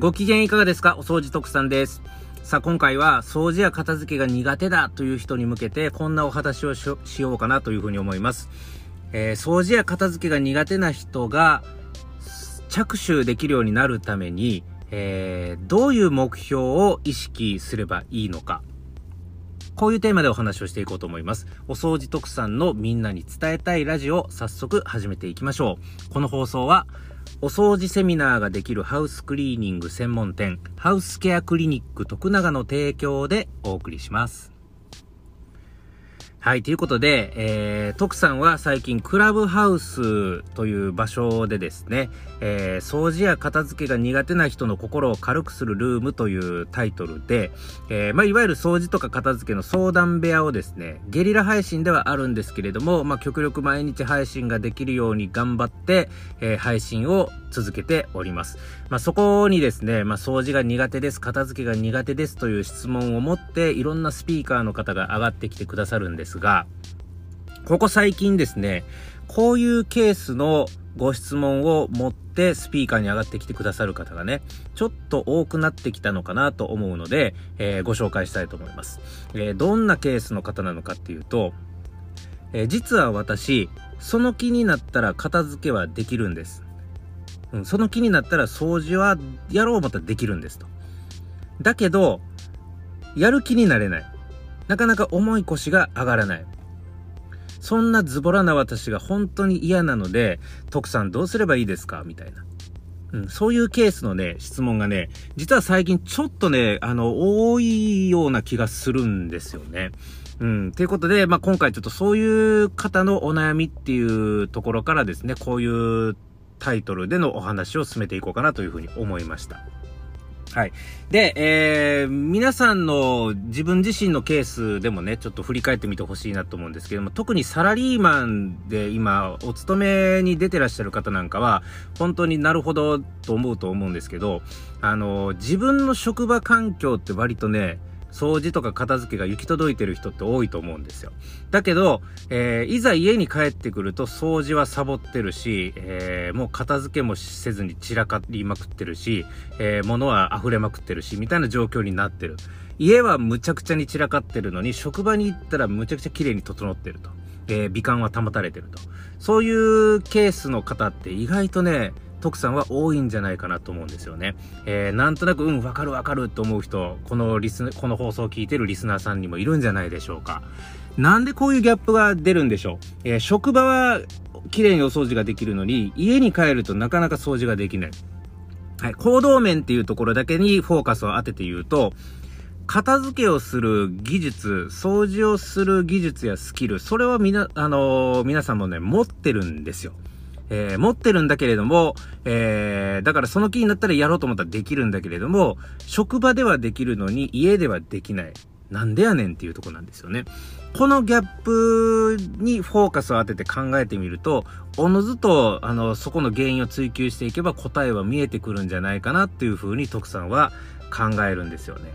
ご機嫌いかがですか？お掃除特産です。さあ、今回は掃除や片付けが苦手だという人に向けて、こんなお話をしようかなというふうに思います。えー、掃除や片付けが苦手な人が着手できるようになるために、えー、どういう目標を意識すればいいのか。こういうテーマでお話をしていこうと思います。お掃除特産のみんなに伝えたいラジオ、早速始めていきましょう。この放送は、お掃除セミナーができるハウスクリーニング専門店、ハウスケアクリニック徳永の提供でお送りします。はい、ということで、えー、徳さんは最近クラブハウスという場所でですね、えー、掃除や片付けが苦手な人の心を軽くするルームというタイトルで、えー、まあ、いわゆる掃除とか片付けの相談部屋をですね、ゲリラ配信ではあるんですけれども、まあ、極力毎日配信ができるように頑張って、えー、配信を続けております。まあ、そこにですね、まあ、掃除が苦手です、片付けが苦手ですという質問を持って、いろんなスピーカーの方が上がってきてくださるんですですが、ここ最近ですね、こういうケースのご質問を持ってスピーカーに上がってきてくださる方がね、ちょっと多くなってきたのかなと思うので、えー、ご紹介したいと思います。えー、どんなケースの方なのかっていうと、えー、実は私、その気になったら片付けはできるんです。うん、その気になったら掃除はやろう思ったできるんですと。だけど、やる気になれない。なかなか重い腰が上がらない。そんなズボラな私が本当に嫌なので、徳さんどうすればいいですか？みたいな。うん、そういうケースのね、質問がね、実は最近ちょっとね、あの、多いような気がするんですよね。うん。ということで、まあ、今回ちょっとそういう方のお悩みっていうところからですね、こういうタイトルでのお話を進めていこうかなというふうに思いました。はい。で、えー、皆さんの自分自身のケースでもね、ちょっと振り返ってみてほしいなと思うんですけども、特にサラリーマンで今、お勤めに出てらっしゃる方なんかは、本当になるほどと思うと思うんですけど、あの、自分の職場環境って割とね、掃除とか片付けが行き届いてる人って多いと思うんですよ。だけど、えー、いざ家に帰ってくると掃除はサボってるし、えー、もう片付けもせずに散らかりまくってるし、えー、物は溢れまくってるし、みたいな状況になってる。家はむちゃくちゃに散らかってるのに、職場に行ったらむちゃくちゃ綺麗に整ってると。え美観は保たれてると。そういうケースの方って意外とね、徳さんは多いんじゃないかなと思うんですよね。えー、なんとなく、うん、わかるわかると思う人、このリス、この放送を聞いてるリスナーさんにもいるんじゃないでしょうか。なんでこういうギャップが出るんでしょう？えー、職場は綺麗にお掃除ができるのに、家に帰るとなかなか掃除ができない。はい、行動面っていうところだけにフォーカスを当てて言うと、片付けをする技術、掃除をする技術やスキル、それはみな、あのー、皆さんもね、持ってるんですよ。えー、持ってるんだけれども、えー、だからその気になったらやろうと思ったらできるんだけれども、職場ではできるのに家ではできない。なんでやねんっていうとこなんですよね。このギャップにフォーカスを当てて考えてみると、おのずと、あの、そこの原因を追求していけば答えは見えてくるんじゃないかなっていうふうに徳さんは考えるんですよね。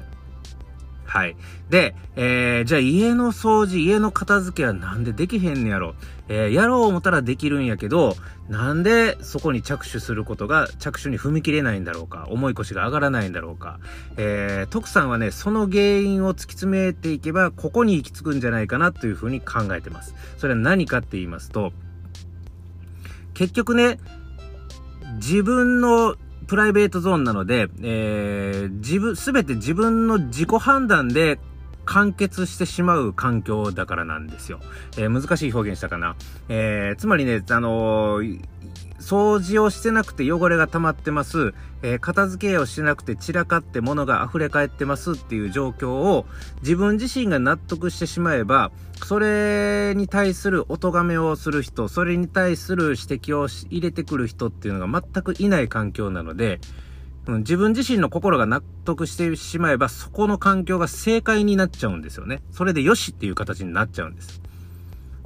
はい。で、えー、じゃあ家の掃除、家の片付けはなんでできへんねやろ？えー、やろう思ったらできるんやけど、なんでそこに着手することが、着手に踏み切れないんだろうか？重い腰が上がらないんだろうか？えー、徳さんはね、その原因を突き詰めていけば、ここに行き着くんじゃないかなというふうに考えてます。それは何かって言いますと、結局ね、自分のプライベートゾーンなので、えー、自分、すべて自分の自己判断で完結してしまう環境だからなんですよ。えー、難しい表現したかな。えー、つまりね、あのー、掃除をしてなくて汚れが溜まってます。えー、片付けをしてなくて散らかって物が溢れ返ってますっていう状況を自分自身が納得してしまえば、それに対するお咎めをする人、それに対する指摘を入れてくる人っていうのが全くいない環境なので、うん、自分自身の心が納得してしまえば、そこの環境が正解になっちゃうんですよね。それでよしっていう形になっちゃうんです。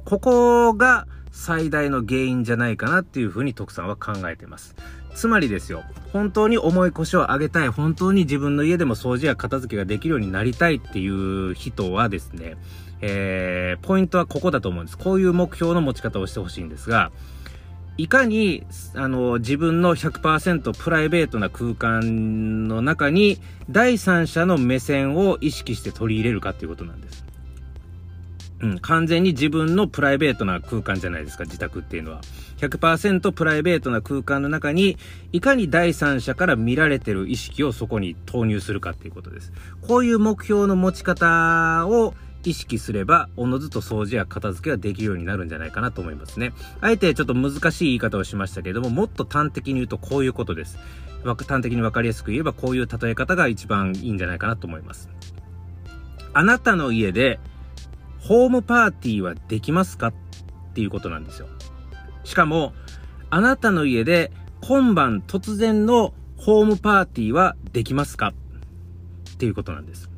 ここが最大の原因じゃないかなっていうふうに徳さんは考えてます。つまりですよ、本当に重い腰を上げたい、本当に自分の家でも掃除や片付けができるようになりたいっていう人はですね、えー、ポイントはここだと思うんです。こういう目標の持ち方をしてほしいんですが、いかに、あの、自分の100%プライベートな空間の中に、第三者の目線を意識して取り入れるかっていうことなんです。うん、完全に自分のプライベートな空間じゃないですか、自宅っていうのは。100%プライベートな空間の中に、いかに第三者から見られてる意識をそこに投入するかっていうことです。こういう目標の持ち方を意識すれば、おのずと掃除や片付けができるようになるんじゃないかなと思いますね。あえてちょっと難しい言い方をしましたけれども、もっと端的に言うとこういうことです。端的に分かりやすく言えば、こういう例え方が一番いいんじゃないかなと思います。あなたの家で、ホームパーティーはできますか？っていうことなんですよ。しかも、あなたの家で今晩突然のホームパーティーはできますか？っていうことなんです。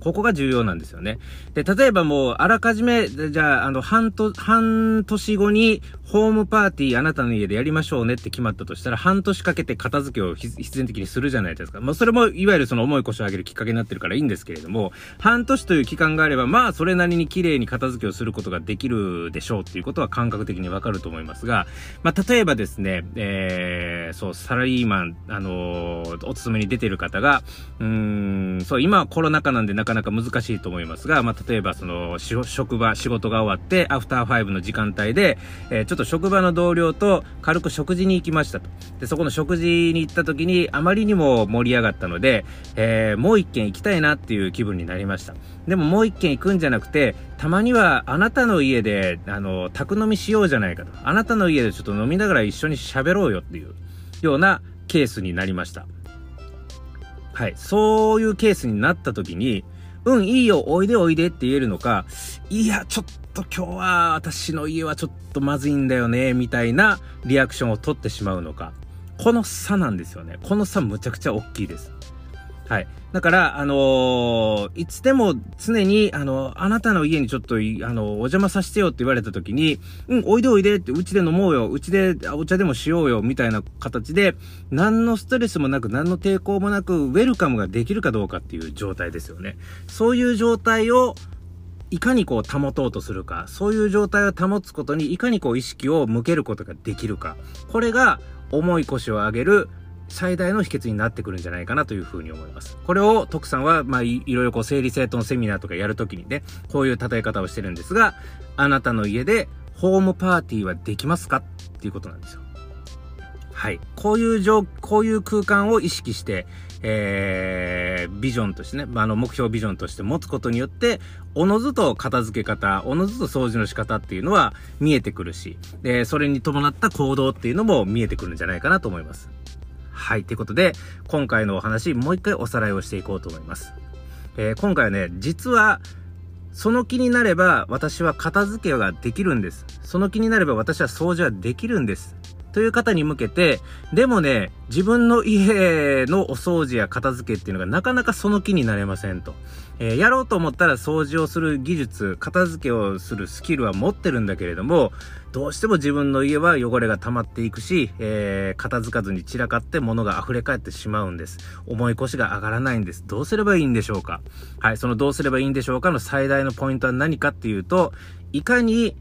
ここが重要なんですよね。で、例えばもう、あらかじめ、じゃあ、あの、半年、半年後に、ホームパーティーあなたの家でやりましょうねって決まったとしたら、半年かけて片付けを必然的にするじゃないですか。まあ、それも、いわゆるその重い腰を上げるきっかけになってるからいいんですけれども、半年という期間があれば、まあ、それなりに綺麗に片付けをすることができるでしょうっていうことは感覚的にわかると思いますが、まあ、例えばですね、えー、そう、サラリーマン、あのー、お勤めに出てる方が、うーん、そう、今はコロナ禍なんでなかなか難しいと思いますが、まあ、例えばその、職場、仕事が終わって、アフターファイブの時間帯で、えー、ちょっと職場の同僚と軽く食事に行きましたと。で、そこの食事に行った時に、あまりにも盛り上がったので、えー、もう一軒行きたいなっていう気分になりました。でももう一軒行くんじゃなくて、たまにはあなたの家で、あの、宅飲みしようじゃないかと。あなたの家でちょっと飲みながら一緒に喋ろうよっていうようなケースになりました。はい。そういうケースになった時に、うん、いいよ、おいでおいでって言えるのか、いや、ちょっと今日は私の家はちょっとまずいんだよね、みたいなリアクションを取ってしまうのか。この差なんですよね。この差むちゃくちゃ大きいです。はい。だから、あのー、いつでも常に、あの、あなたの家にちょっと、あの、お邪魔させてよって言われた時に、うん、おいでおいでって、うちで飲もうよ、うちでお茶でもしようよ、みたいな形で、何のストレスもなく、何の抵抗もなく、ウェルカムができるかどうかっていう状態ですよね。そういう状態を、いかにこう保とうとするか、そういう状態を保つことにいかにこう意識を向けることができるか。これが重い腰を上げる最大の秘訣になってくるんじゃないかなというふうに思います。これを徳さんは、まあい、いろいろこう整理整頓セミナーとかやるときにね、こういう例え方をしてるんですが、あなたの家でホームパーティーはできますかっていうことなんですよ。はい。こういう状、こういう空間を意識して、えー、ビジョンとしてね、まあ、あの、目標ビジョンとして持つことによって、おのずと片付け方、おのずと掃除の仕方っていうのは見えてくるし、で、それに伴った行動っていうのも見えてくるんじゃないかなと思います。はい。ということで、今回のお話、もう一回おさらいをしていこうと思います。えー、今回はね、実は、その気になれば私は片付けができるんです。その気になれば私は掃除はできるんです。という方に向けて、でもね、自分の家のお掃除や片付けっていうのがなかなかその気になれませんと。えー、やろうと思ったら掃除をする技術、片付けをするスキルは持ってるんだけれども、どうしても自分の家は汚れが溜まっていくし、えー、片付かずに散らかって物が溢れ返ってしまうんです。重い腰が上がらないんです。どうすればいいんでしょうか？はい、そのどうすればいいんでしょうかの最大のポイントは何かっていうと、いかに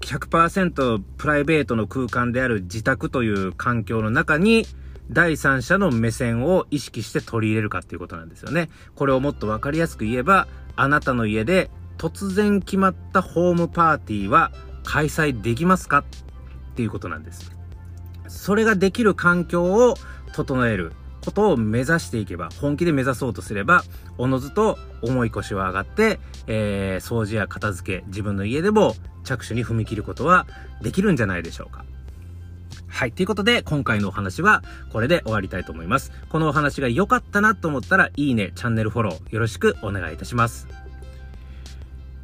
100%プライベートの空間である自宅という環境の中に第三者の目線を意識して取り入れるかっていうことなんですよね。これをもっとわかりやすく言えば、あなたの家で突然決まったホームパーティーは開催できますかっていうことなんです。それができる環境を整えることを目指していけば、本気で目指そうとすれば、おのずと重い腰は上がって、えー、掃除や片付け、自分の家でも着手に踏み切ることはできるんじゃないでしょうか。はい。ということで、今回のお話はこれで終わりたいと思います。このお話が良かったなと思ったら、いいね、チャンネルフォローよろしくお願いいたします。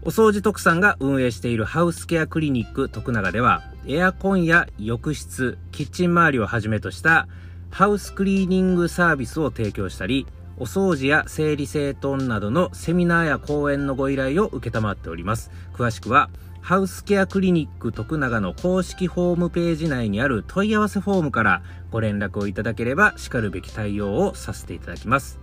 お掃除特産が運営しているハウスケアクリニック徳永では、エアコンや浴室、キッチン周りをはじめとしたハウスクリーニングサービスを提供したり、お掃除や整理整頓などのセミナーや講演のご依頼を受けたまっております。詳しくは、ハウスケアクリニック徳永の公式ホームページ内にある問い合わせフォームからご連絡をいただければ、しかるべき対応をさせていただきます。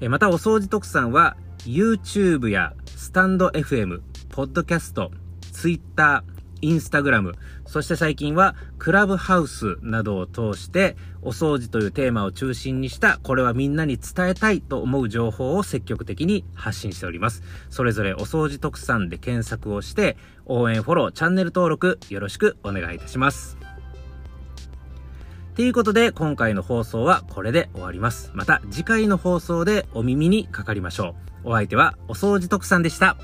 また、お掃除特産は、YouTube やスタンド FM、ポッドキャスト、Twitter、インスタグラム、そして最近はクラブハウスなどを通して、お掃除というテーマを中心にした、これはみんなに伝えたいと思う情報を積極的に発信しております。それぞれお掃除特産で検索をして、応援フォロー、チャンネル登録よろしくお願いいたします。ということで、今回の放送はこれで終わります。また次回の放送でお耳にかかりましょう。お相手はお掃除特産でした。